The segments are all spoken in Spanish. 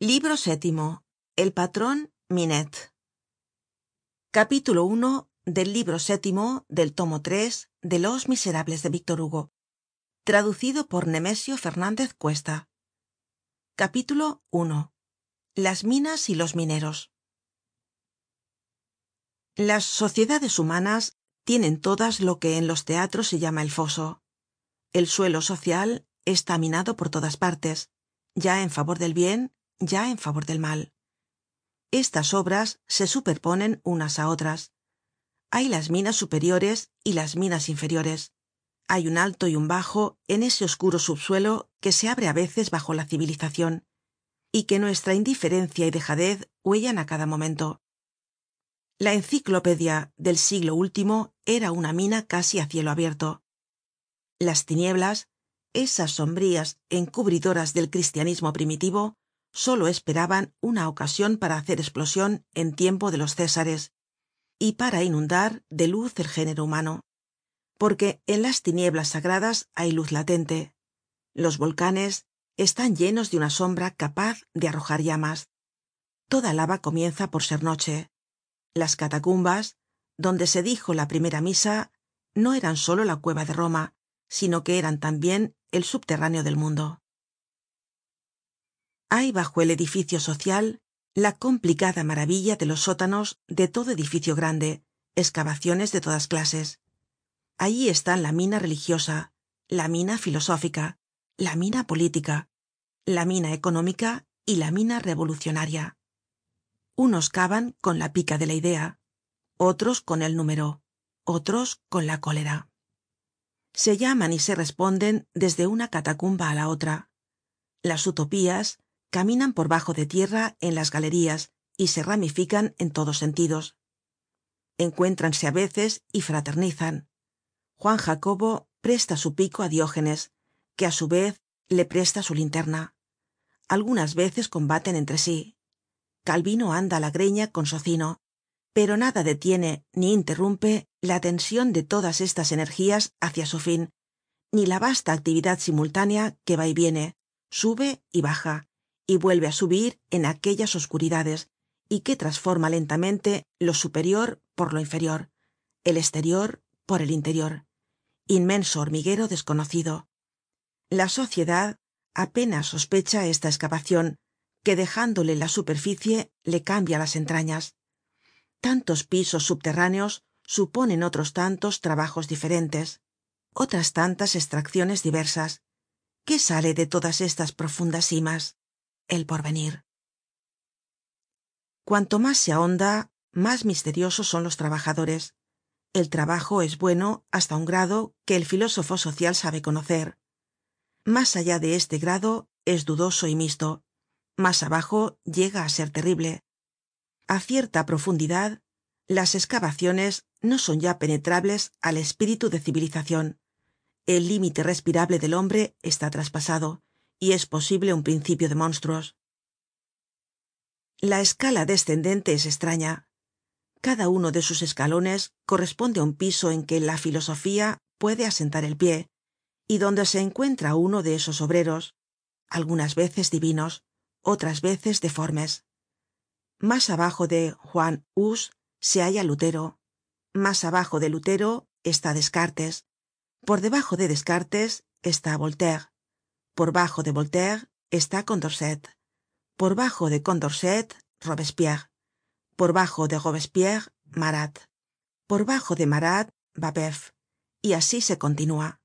libro séptimo el patron minette capítulo i del libro séptimo del tomo de los miserables de víctor hugo. Traducido por nemesio fernandez cuesta. Capítulo i las minas y los mineros. Las sociedades humanas tienen todas lo que en los teatros se llama el foso. El suelo social está minado por todas partes ya en favor del bien ya en favor del mal. Estas obras se superponen unas á otras. Hay las minas superiores y las minas inferiores. Hay un alto y un bajo en ese oscuro subsuelo que se abre á veces bajo la civilizacion y que nuestra indiferencia y dejadez huellan á cada momento. La enciclopedia del siglo último era una mina casi á cielo abierto. Las tinieblas esas sombrías encubridoras del cristianismo primitivo solo esperaban una ocasion para hacer esplosion en tiempo de los césares y para inundar de luz el género humano porque en las tinieblas sagradas hay luz latente. Los volcanes están llenos de una sombra capaz de arrojar llamas. Toda lava comienza por ser noche. Las catacumbas donde se dijo la primera misa no eran solo la cueva de roma sino que eran tambien el subterráneo del mundo hay bajo el edificio social la complicada maravilla de los sótanos de todo edificio grande escavaciones de todas clases. Allí están la mina religiosa la mina filosófica la mina política la mina económica y la mina revolucionaria. Unos cavan con la pica de la idea otros con el número otros con la cólera. Se llaman y se responden desde una catacumba á la otra. Las utopías caminan por bajo de tierra en las galerías y se ramifican en todos sentidos. Encuéntranse á veces y fraternizan. Juan jacobo presta su pico á diógenes que á su vez le presta su linterna. Algunas veces combaten entre sí. Calvino anda á la greña con socino pero nada detiene ni interrumpe la tension de todas estas energías hácia su fin ni la vasta actividad simultánea que va y viene sube y baja y vuelve á subir en aquellas oscuridades y que transforma lentamente lo superior por lo inferior el esterior por el interior. Inmenso hormiguero desconocido. La sociedad apenas sospecha esta escavacion que dejándole la superficie le cambia las entrañas. Tantos pisos subterráneos suponen otros tantos trabajos diferentes otras tantas estracciones diversas. Qué sale de todas estas profundas simas el porvenir. Cuanto mas se ahonda mas misteriosos son los trabajadores. El trabajo es bueno hasta un grado que el filósofo social sabe conocer. Mas allá de este grado es dudoso y misto. Mas abajo llega á ser terrible. A cierta profundidad las escavaciones no son ya penetrables al espíritu de civilizacion el límite respirable del hombre está traspasado y es posible un principio de monstruos. La escala descendente es estraña cada uno de sus escalones corresponde á un piso en que la filosofía puede asentar el pie y donde se encuentra uno de esos obreros algunas veces divinos otras veces deformes. Mas abajo de juan hus se halla lutero. Mas abajo de lutero está descartes. Por debajo de descartes está voltaire por bajo de voltaire está condorcet. Por bajo de condorcet robespierre. Por bajo de robespierre marat. Por bajo de marat babeuf y así se continúa.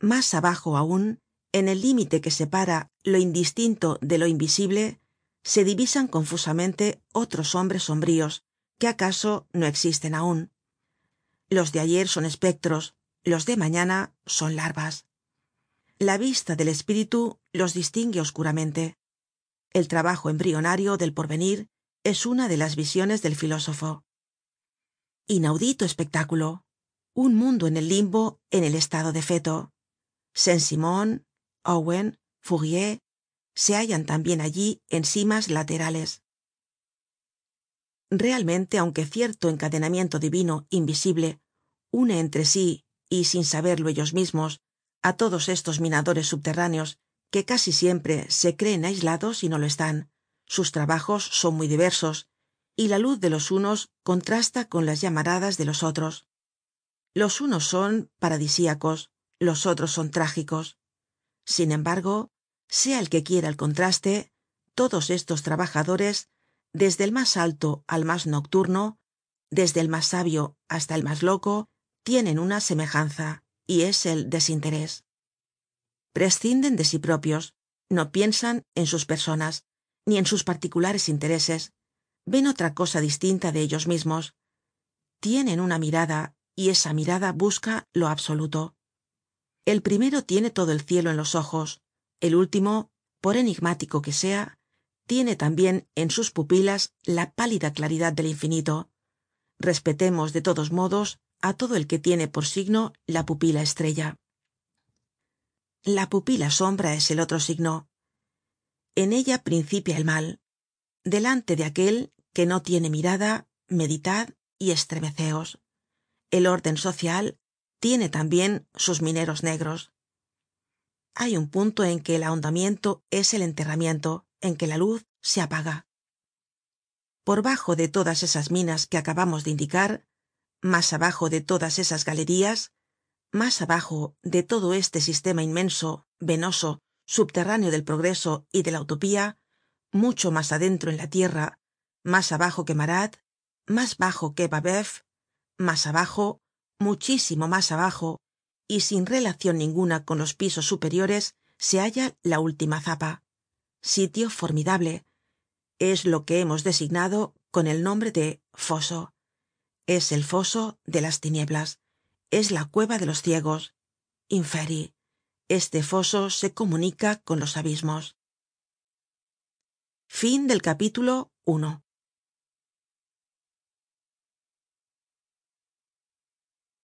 Mas abajo aun en el límite que separa lo indistinto de lo invisible se divisan confusamente otros hombres sombríos que acaso no existen aun los de ayer son espectros los de mañana son larvas la vista del espíritu los distingue oscuramente. El trabajo embrionario del porvenir es una de las visiones del filósofo. Inaudito espectáculo. Un mundo en el limbo en el estado de feto. Saint simon owen fourier se hallan tambien allí en simas laterales. Realmente aunque cierto encadenamiento divino invisible une entre sí y sin saberlo ellos mismos á todos estos minadores subterráneos que casi siempre se creen aislados y no lo están. Sus trabajos son muy diversos y la luz de los unos contrasta con las llamaradas de los otros. Los unos son paradisíacos los otros son trágicos. Sin embargo sea el que quiera el contraste todos estos trabajadores desde el mas alto al mas nocturno desde el mas sabio hasta el mas loco tienen una semejanza y es el desinterés. Prescinden de sí propios no piensan en sus personas ni en sus particulares intereses ven otra cosa distinta de ellos mismos tienen una mirada y esa mirada busca lo absoluto. El primero tiene todo el cielo en los ojos el último por enigmático que sea tiene tambien en sus pupilas la pálida claridad del infinito. Respetemos de todos modos á todo el que tiene por signo la pupila estrella. La pupila sombra es el otro signo. En ella principia el mal. Delante de aquel que no tiene mirada meditad y estremeceos. El orden social tiene tambien sus mineros negros. Hay un punto en que el ahondamiento es el enterramiento en que la luz se apaga. Por bajo de todas esas minas que acabamos de indicar mas abajo de todas esas galerías mas abajo de todo este sistema inmenso venoso subterráneo del progreso y de la utopía mucho mas adentro en la tierra mas abajo que marat mas bajo que babeuf mas abajo muchísimo mas abajo y sin relacion ninguna con los pisos superiores se halla la última zapa. Sitio formidable. Es lo que hemos designado con el nombre de foso es el foso de las tinieblas es la cueva de los ciegos. Inferi este foso se comunica con los abismos